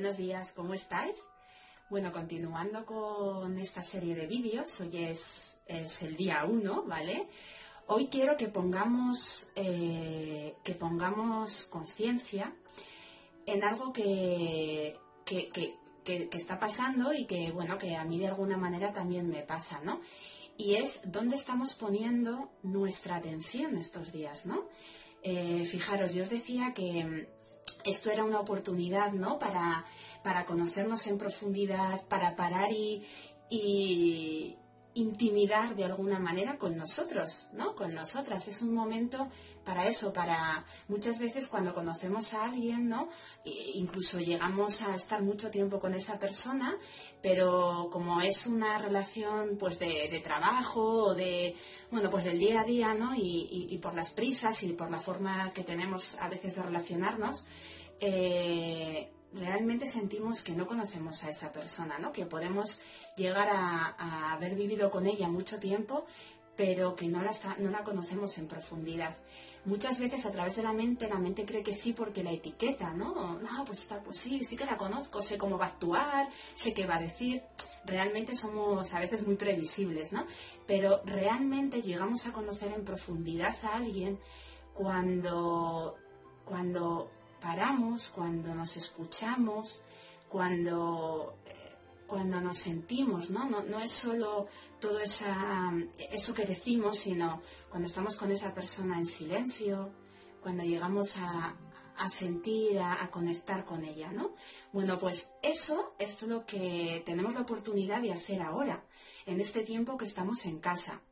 buenos días, ¿cómo estáis? Bueno, continuando con esta serie de vídeos, hoy es, el día 1, ¿vale? Hoy quiero que pongamos, eh, que pongamos conciencia en algo que, que, está pasando y que, bueno, que a mí de alguna manera también me pasa, ¿no? Y es dónde estamos poniendo nuestra atención estos días, ¿no? Eh, fijaros, yo os decía que esto era una oportunidad, ¿no? Para, para conocernos en profundidad, para parar y, y, intimidar de alguna manera con nosotros, ¿no? Con nosotras. Es un momento para eso, para muchas veces cuando conocemos a alguien, ¿no? incluso llegamos a estar mucho tiempo con esa persona, pero como es una relación pues de, trabajo o de, bueno, pues del día a día, ¿no? Y, por las prisas y por la forma que tenemos a veces de relacionarnos, eh, realmente sentimos que no conocemos a esa persona, ¿no? Que podemos llegar a, haber vivido con ella mucho tiempo, pero que no la, no la conocemos en profundidad. Muchas veces a través de la mente, la mente cree que sí porque la etiqueta, ¿no? No, pues está, pues sí, sí que la conozco, sé cómo va a actuar, sé qué va a decir. Realmente somos a veces muy previsibles, ¿no? Pero realmente llegamos a conocer en profundidad a alguien cuando, cuando paramos, cuando nos escuchamos, cuando, eh, cuando nos sentimos, ¿no? ¿no? es solo todo esa, eso que decimos, sino cuando estamos con esa persona en silencio, cuando llegamos a, sentir, a, conectar con ella, ¿no? Bueno, pues eso es lo que tenemos la oportunidad de hacer ahora, en este tiempo que estamos en casa.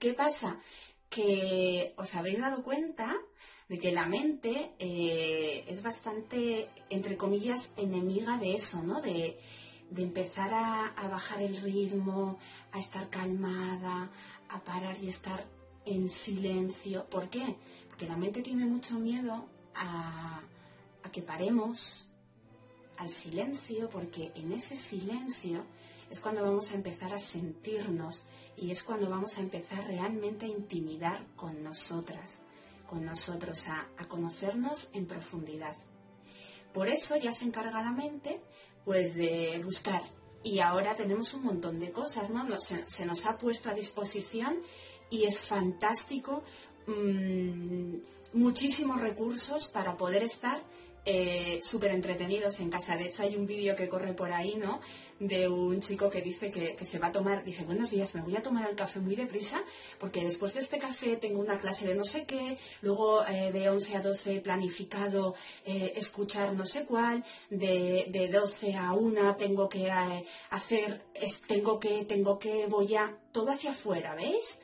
¿Qué pasa? Que os habéis dado cuenta de que la mente eh, es bastante, entre comillas, enemiga de eso, ¿no? De, empezar a, bajar el ritmo, a estar calmada, a parar y estar en silencio. ¿Por qué? Porque la mente tiene mucho miedo a, a que paremos al silencio, porque en ese silencio es cuando vamos a empezar a sentirnos y es cuando vamos a empezar realmente a intimidar con nosotras con nosotros, a, conocernos en profundidad. Por eso ya se encarga la mente pues de buscar y ahora tenemos un montón de cosas, ¿no? se, nos ha puesto a disposición y es fantástico mm, muchísimos recursos para poder estar eh, súper entretenidos en casa. De hecho, hay un vídeo que corre por ahí, ¿no? De un chico que dice que, se va a tomar, dice, buenos días, me voy a tomar el café muy deprisa, porque después de este café tengo una clase de no sé qué, luego eh, de 11 a 12 planificado eh, escuchar no sé cuál, de, de 12 a 1 tengo que hacer, tengo que, tengo que, voy a, todo hacia afuera, ¿veis?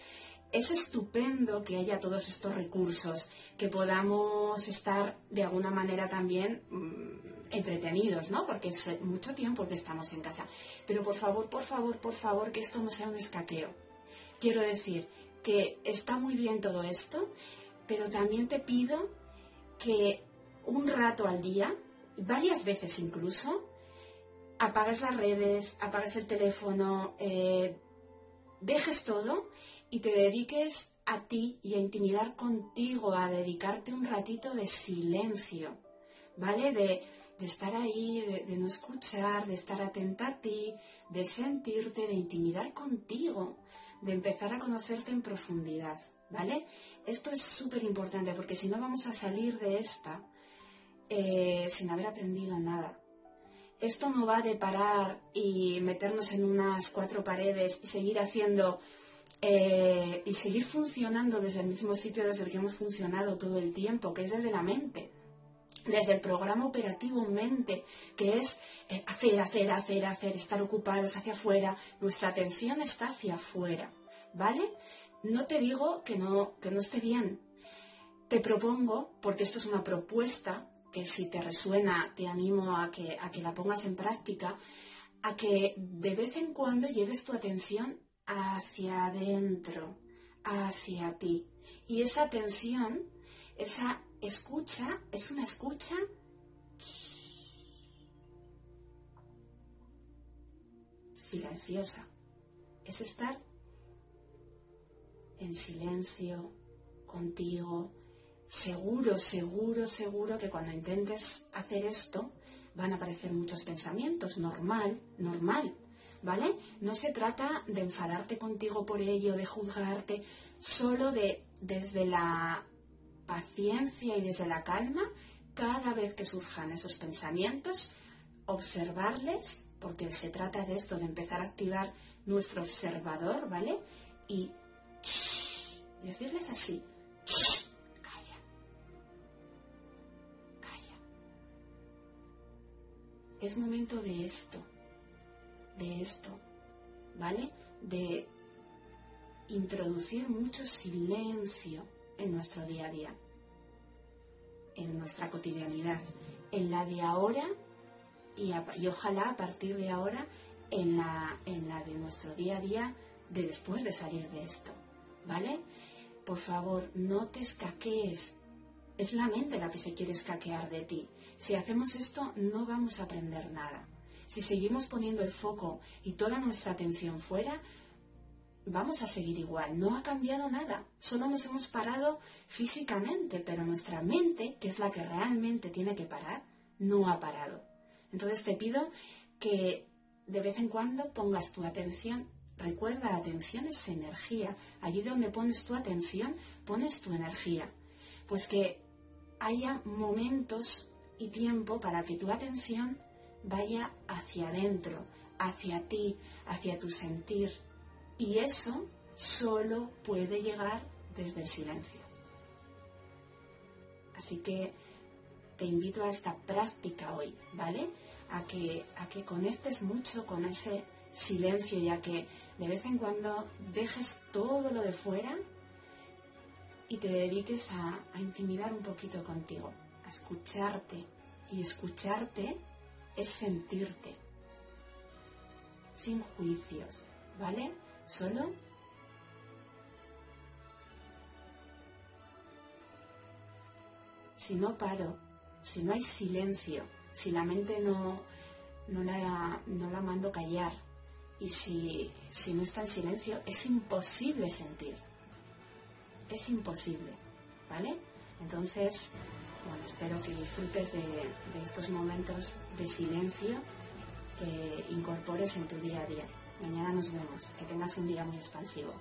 Es estupendo que haya todos estos recursos, que podamos estar de alguna manera también mm, entretenidos, ¿no? Porque es mucho tiempo que estamos en casa. Pero por favor, por favor, por favor, que esto no sea un escaqueo. Quiero decir que está muy bien todo esto, pero también te pido que un rato al día, varias veces incluso, apagues las redes, apagues el teléfono, eh, dejes todo y te dediques a ti y a intimidar contigo, a dedicarte un ratito de silencio, ¿vale? De, estar ahí, de, no escuchar, de estar atenta a ti, de sentirte, de intimidar contigo, de empezar a conocerte en profundidad, ¿vale? Esto es súper importante porque si no vamos a salir de esta eh, sin haber aprendido nada. Esto no va de parar y meternos en unas cuatro paredes y seguir haciendo eh, y seguir funcionando desde el mismo sitio desde el que hemos funcionado todo el tiempo, que es desde la mente, desde el programa operativo mente, que es eh, hacer, hacer, hacer, hacer, estar ocupados hacia afuera, nuestra atención está hacia afuera, ¿vale? No te digo que no, que no esté bien. Te propongo, porque esto es una propuesta, que si te resuena, te animo a que, a que la pongas en práctica, a que de vez en cuando lleves tu atención hacia adentro, hacia ti. Y esa atención, esa escucha, es una escucha silenciosa. Es estar en silencio contigo, seguro, seguro, seguro que cuando intentes hacer esto van a aparecer muchos pensamientos, normal, normal, ¿vale? No se trata de enfadarte contigo por ello, de juzgarte, solo de desde la paciencia y desde la calma, cada vez que surjan esos pensamientos, observarles, porque se trata de esto, de empezar a activar nuestro observador, ¿vale? Y, decirles así, calla, calla. Es momento de esto, de esto, ¿vale? De introducir mucho silencio en nuestro día a día, en nuestra cotidianidad, en la de ahora y, ojalá a partir de ahora en la, en la de nuestro día a día de después de salir de esto, ¿vale? Por favor, no te escaquees. Es la mente la que se quiere escaquear de ti. Si hacemos esto, no vamos a aprender nada. Si seguimos poniendo el foco y toda nuestra atención fuera, vamos a seguir igual. No ha cambiado nada. Solo nos hemos parado físicamente, pero nuestra mente, que es la que realmente tiene que parar, no ha parado. Entonces te pido que de vez en cuando pongas tu atención. Recuerda, atención es energía. Allí donde pones tu atención, pones tu energía. Pues que haya momentos y tiempo para que tu atención vaya hacia adentro, hacia ti, hacia tu sentir. Y eso solo puede llegar desde el silencio. Así que te invito a esta práctica hoy, ¿vale? A que, a que conectes mucho con ese silencio y a que de vez en cuando dejes todo lo de fuera y te dediques a, a intimidar un poquito contigo, a escucharte. Y escucharte es sentirte, sin juicios, ¿vale? Solo si no paro, si no hay silencio, si la mente no, no, la, no la mando callar y si, si no está en silencio, es imposible sentir. Es imposible, ¿vale? Entonces, bueno, espero que disfrutes de, estos momentos de silencio que incorpores en tu día a día. Mañana nos vemos. Que tengas un día muy expansivo.